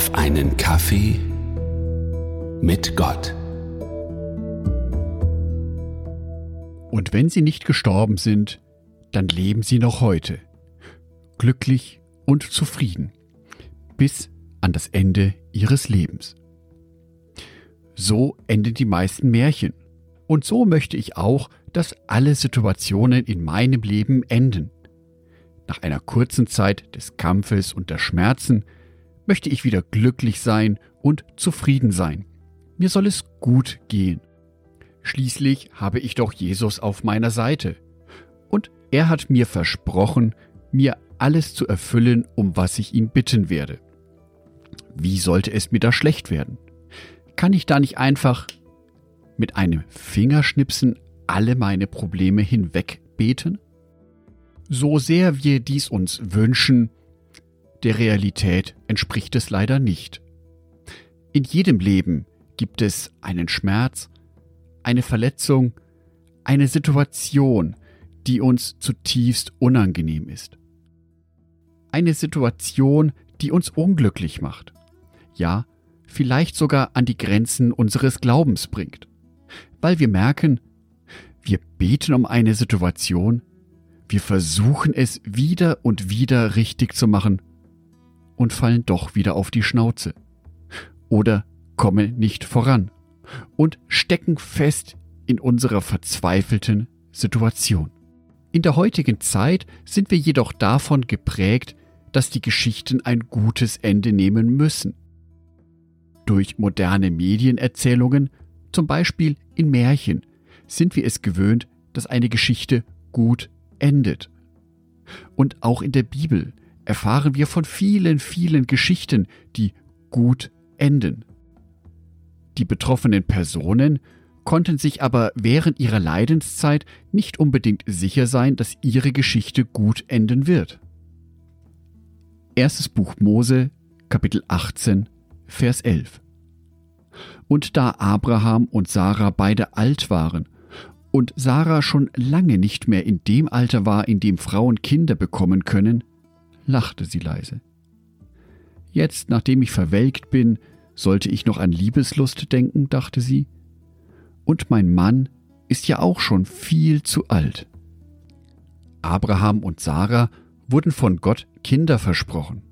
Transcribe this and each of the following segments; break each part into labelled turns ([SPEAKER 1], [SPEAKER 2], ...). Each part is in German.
[SPEAKER 1] auf einen Kaffee mit Gott.
[SPEAKER 2] Und wenn sie nicht gestorben sind, dann leben sie noch heute, glücklich und zufrieden, bis an das Ende ihres Lebens. So enden die meisten Märchen. Und so möchte ich auch, dass alle Situationen in meinem Leben enden. Nach einer kurzen Zeit des Kampfes und der Schmerzen möchte ich wieder glücklich sein und zufrieden sein. Mir soll es gut gehen. Schließlich habe ich doch Jesus auf meiner Seite. Und er hat mir versprochen, mir alles zu erfüllen, um was ich ihn bitten werde. Wie sollte es mir da schlecht werden? Kann ich da nicht einfach mit einem Fingerschnipsen alle meine Probleme hinwegbeten? So sehr wir dies uns wünschen, der Realität entspricht es leider nicht. In jedem Leben gibt es einen Schmerz, eine Verletzung, eine Situation, die uns zutiefst unangenehm ist. Eine Situation, die uns unglücklich macht. Ja, vielleicht sogar an die Grenzen unseres Glaubens bringt. Weil wir merken, wir beten um eine Situation, wir versuchen es wieder und wieder richtig zu machen und fallen doch wieder auf die Schnauze. Oder kommen nicht voran und stecken fest in unserer verzweifelten Situation. In der heutigen Zeit sind wir jedoch davon geprägt, dass die Geschichten ein gutes Ende nehmen müssen. Durch moderne Medienerzählungen, zum Beispiel in Märchen, sind wir es gewöhnt, dass eine Geschichte gut endet. Und auch in der Bibel erfahren wir von vielen, vielen Geschichten, die gut enden. Die betroffenen Personen konnten sich aber während ihrer Leidenszeit nicht unbedingt sicher sein, dass ihre Geschichte gut enden wird. Erstes Buch Mose, Kapitel 18, Vers 11. Und da Abraham und Sarah beide alt waren und Sarah schon lange nicht mehr in dem Alter war, in dem Frauen Kinder bekommen können, lachte sie leise. Jetzt, nachdem ich verwelkt bin, sollte ich noch an Liebeslust denken, dachte sie. Und mein Mann ist ja auch schon viel zu alt. Abraham und Sarah wurden von Gott Kinder versprochen.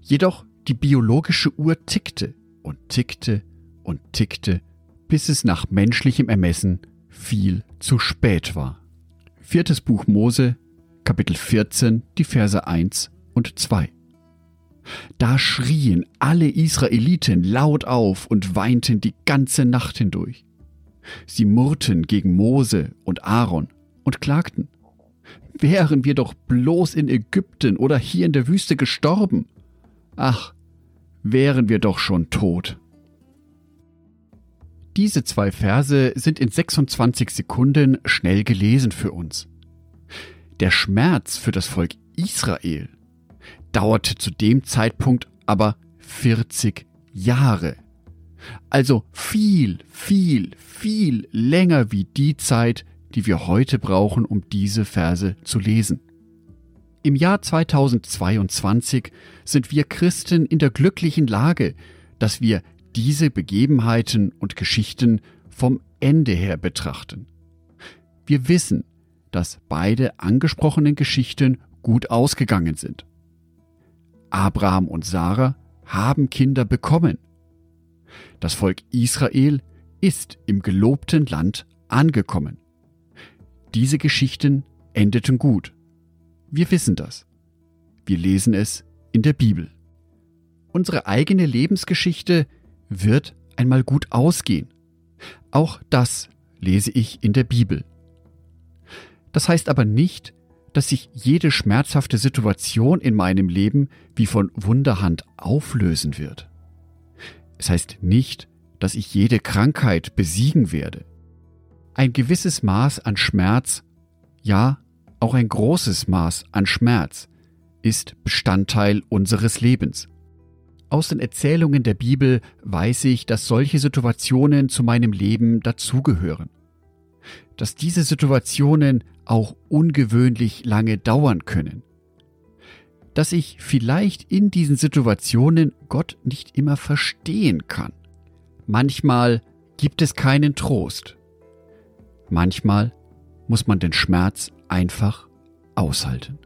[SPEAKER 2] Jedoch die biologische Uhr tickte und tickte und tickte, bis es nach menschlichem Ermessen viel zu spät war. Viertes Buch Mose, Kapitel 14, die Verse 1 und 2. Da schrien alle Israeliten laut auf und weinten die ganze Nacht hindurch. Sie murrten gegen Mose und Aaron und klagten. Wären wir doch bloß in Ägypten oder hier in der Wüste gestorben. Ach, wären wir doch schon tot. Diese zwei Verse sind in 26 Sekunden schnell gelesen für uns. Der Schmerz für das Volk Israel dauerte zu dem Zeitpunkt aber 40 Jahre. Also viel, viel, viel länger wie die Zeit, die wir heute brauchen, um diese Verse zu lesen. Im Jahr 2022 sind wir Christen in der glücklichen Lage, dass wir diese Begebenheiten und Geschichten vom Ende her betrachten. Wir wissen, dass beide angesprochenen Geschichten gut ausgegangen sind. Abraham und Sarah haben Kinder bekommen. Das Volk Israel ist im gelobten Land angekommen. Diese Geschichten endeten gut. Wir wissen das. Wir lesen es in der Bibel. Unsere eigene Lebensgeschichte wird einmal gut ausgehen. Auch das lese ich in der Bibel. Das heißt aber nicht, dass sich jede schmerzhafte Situation in meinem Leben wie von Wunderhand auflösen wird. Es heißt nicht, dass ich jede Krankheit besiegen werde. Ein gewisses Maß an Schmerz, ja, auch ein großes Maß an Schmerz, ist Bestandteil unseres Lebens. Aus den Erzählungen der Bibel weiß ich, dass solche Situationen zu meinem Leben dazugehören dass diese Situationen auch ungewöhnlich lange dauern können. dass ich vielleicht in diesen Situationen Gott nicht immer verstehen kann. Manchmal gibt es keinen Trost. Manchmal muss man den Schmerz einfach aushalten.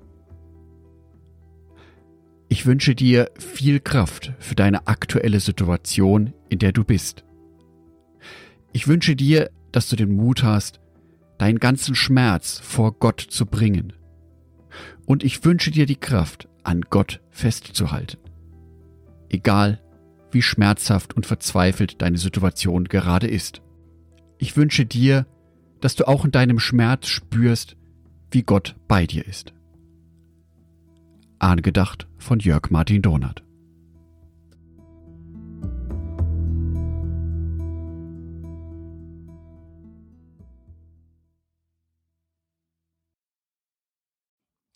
[SPEAKER 2] Ich wünsche dir viel Kraft für deine aktuelle Situation, in der du bist. Ich wünsche dir, dass du den Mut hast, deinen ganzen Schmerz vor Gott zu bringen. Und ich wünsche dir die Kraft, an Gott festzuhalten. Egal, wie schmerzhaft und verzweifelt deine Situation gerade ist. Ich wünsche dir, dass du auch in deinem Schmerz spürst, wie Gott bei dir ist. Angedacht von Jörg Martin Donat.